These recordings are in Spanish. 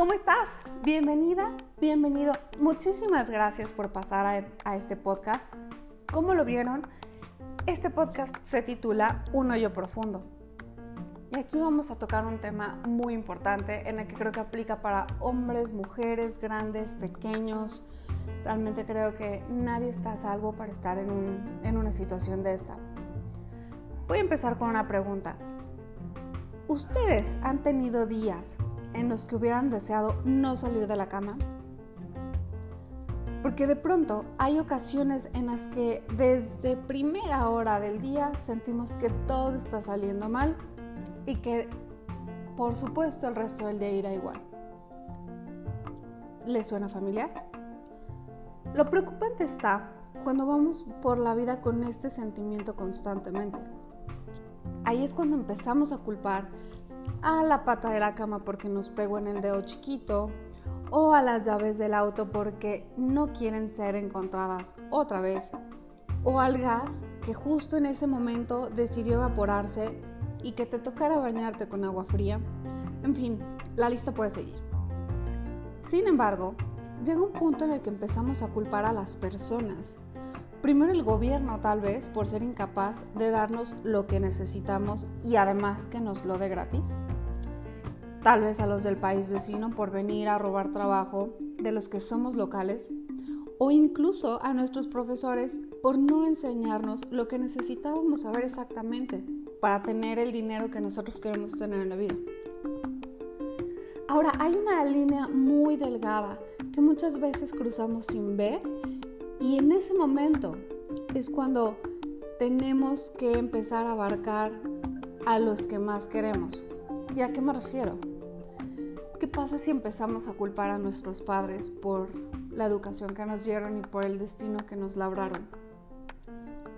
¿Cómo estás? Bienvenida, bienvenido. Muchísimas gracias por pasar a, este podcast. ¿Cómo lo vieron? Este podcast se titula Un hoyo profundo. Y aquí vamos a tocar un tema muy importante en el que creo que aplica para hombres, mujeres, grandes, pequeños. Realmente creo que nadie está salvo para estar en, en una situación de esta. Voy a empezar con una pregunta. ¿Ustedes han tenido días en los que hubieran deseado no salir de la cama? Porque de pronto hay ocasiones en las que desde primera hora del día sentimos que todo está saliendo mal y que por supuesto el resto del día irá igual. ¿Les suena familiar? Lo preocupante está cuando vamos por la vida con este sentimiento constantemente. Ahí es cuando empezamos a culpar a la pata de la cama porque nos pegó en el dedo chiquito o a las llaves del auto porque no quieren ser encontradas otra vez o al gas que justo en ese momento decidió evaporarse y que te tocara bañarte con agua fría. En fin, la lista puede seguir. Sin embargo, llega un punto en el que empezamos a culpar a las personas. Primero el gobierno tal vez por ser incapaz de darnos lo que necesitamos y además que nos lo dé gratis tal vez a los del país vecino por venir a robar trabajo de los que somos locales, o incluso a nuestros profesores por no enseñarnos lo que necesitábamos saber exactamente para tener el dinero que nosotros queremos tener en la vida. Ahora, hay una línea muy delgada que muchas veces cruzamos sin ver y en ese momento es cuando tenemos que empezar a abarcar a los que más queremos. ¿Y a qué me refiero? ¿Qué pasa si empezamos a culpar a nuestros padres por la educación que nos dieron y por el destino que nos labraron?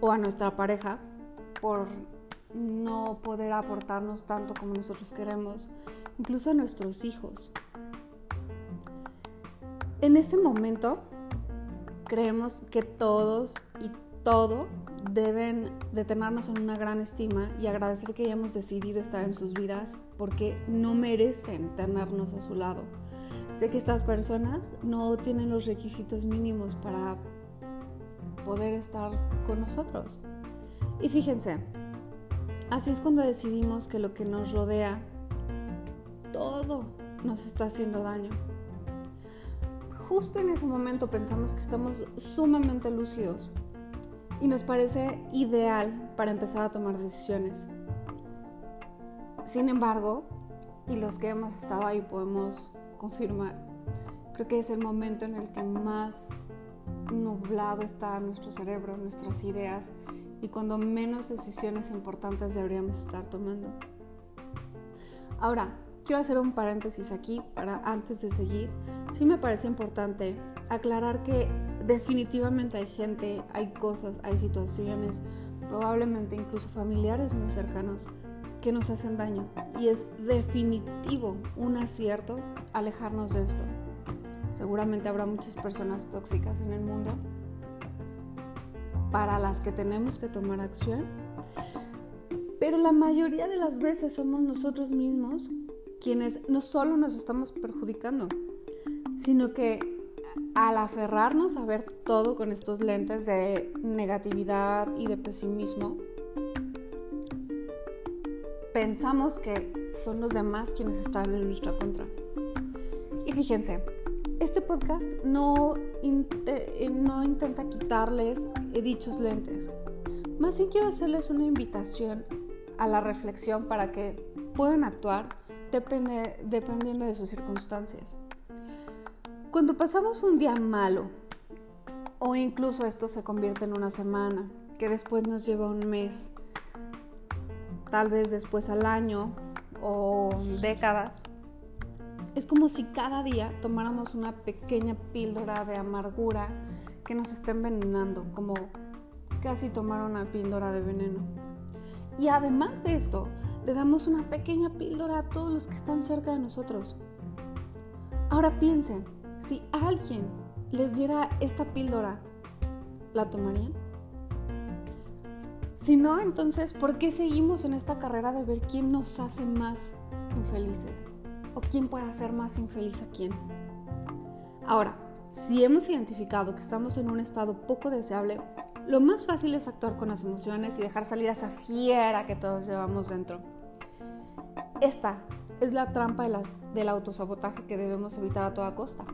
O a nuestra pareja por no poder aportarnos tanto como nosotros queremos, incluso a nuestros hijos. En este momento creemos que todos y todo deben de tenernos en una gran estima y agradecer que hayamos decidido estar en sus vidas porque no merecen tenernos a su lado. Sé que estas personas no tienen los requisitos mínimos para poder estar con nosotros. Y fíjense, así es cuando decidimos que lo que nos rodea, todo nos está haciendo daño. Justo en ese momento pensamos que estamos sumamente lúcidos y nos parece ideal para empezar a tomar decisiones. Sin embargo, y los que hemos estado ahí podemos confirmar, creo que es el momento en el que más nublado está nuestro cerebro, nuestras ideas y cuando menos decisiones importantes deberíamos estar tomando. Ahora, quiero hacer un paréntesis aquí para antes de seguir. Sí me parece importante aclarar que definitivamente hay gente, hay cosas, hay situaciones, probablemente incluso familiares muy cercanos que nos hacen daño. Y es definitivo un acierto alejarnos de esto. Seguramente habrá muchas personas tóxicas en el mundo para las que tenemos que tomar acción. Pero la mayoría de las veces somos nosotros mismos quienes no solo nos estamos perjudicando, sino que al aferrarnos a ver todo con estos lentes de negatividad y de pesimismo, pensamos que son los demás quienes están en nuestra contra. Y fíjense, este podcast no, eh, no intenta quitarles dichos lentes. Más bien quiero hacerles una invitación a la reflexión para que puedan actuar dependiendo de sus circunstancias. Cuando pasamos un día malo, o incluso esto se convierte en una semana, que después nos lleva un mes, tal vez después al año o décadas, es como si cada día tomáramos una pequeña píldora de amargura que nos está envenenando, como casi tomar una píldora de veneno. Y además de esto, le damos una pequeña píldora a todos los que están cerca de nosotros. Ahora piensen, si alguien les diera esta píldora, ¿la tomarían? Si no, entonces, ¿por qué seguimos en esta carrera de ver quién nos hace más infelices? o quién puede hacer más infeliz a quién. Ahora, si hemos identificado que estamos en un estado poco deseable, lo más fácil es actuar con las emociones y dejar salir a esa fiera que todos llevamos dentro. Esta es la trampa del autosabotaje que debemos evitar a toda costa.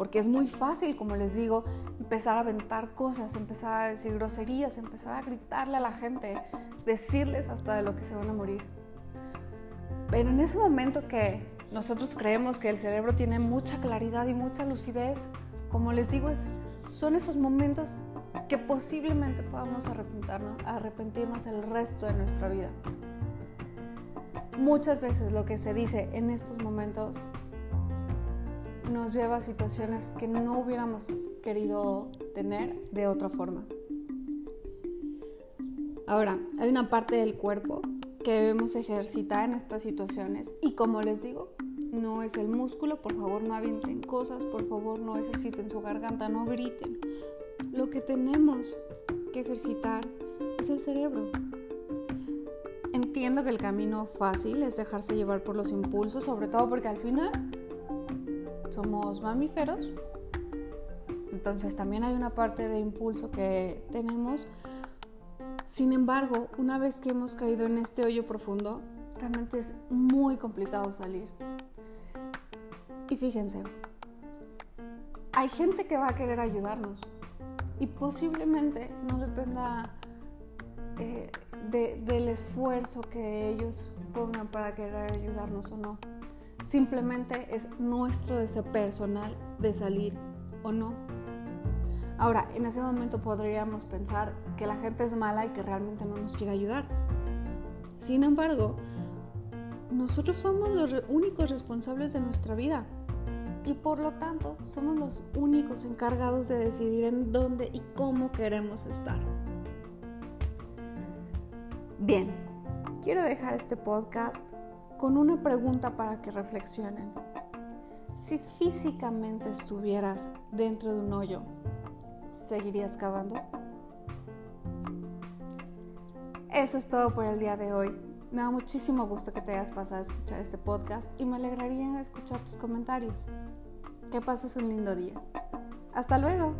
Porque es muy fácil, como les digo, empezar a aventar cosas, empezar a decir groserías, empezar a gritarle a la gente, decirles hasta de lo que se van a morir. Pero en ese momento que nosotros creemos que el cerebro tiene mucha claridad y mucha lucidez, como les digo, es, son esos momentos que posiblemente podamos arrepentirnos, arrepentirnos el resto de nuestra vida. Muchas veces lo que se dice en estos momentos nos lleva a situaciones que no hubiéramos querido tener de otra forma. Ahora, hay una parte del cuerpo que debemos ejercitar en estas situaciones y como les digo, no es el músculo, por favor no avienten cosas, por favor no ejerciten su garganta, no griten. Lo que tenemos que ejercitar es el cerebro. Entiendo que el camino fácil es dejarse llevar por los impulsos, sobre todo porque al final somos mamíferos. Entonces también hay una parte de impulso que tenemos. Sin embargo, una vez que hemos caído en este hoyo profundo, realmente es muy complicado salir. Y fíjense, hay gente que va a querer ayudarnos y posiblemente no dependa eh, del esfuerzo que ellos pongan para querer ayudarnos o no. Simplemente es nuestro deseo personal de salir o no. Ahora, en ese momento podríamos pensar que la gente es mala y que realmente no nos quiere ayudar. Sin embargo, nosotros somos los únicos responsables de nuestra vida y por lo tanto somos los únicos encargados de decidir en dónde y cómo queremos estar. Bien, quiero dejar este podcast con una pregunta para que reflexionen. Si físicamente estuvieras dentro de un hoyo, ¿seguirías cavando? Eso es todo por el día de hoy. Me da muchísimo gusto que te hayas pasado a escuchar este podcast y me alegraría escuchar tus comentarios. Que pases un lindo día. Hasta luego.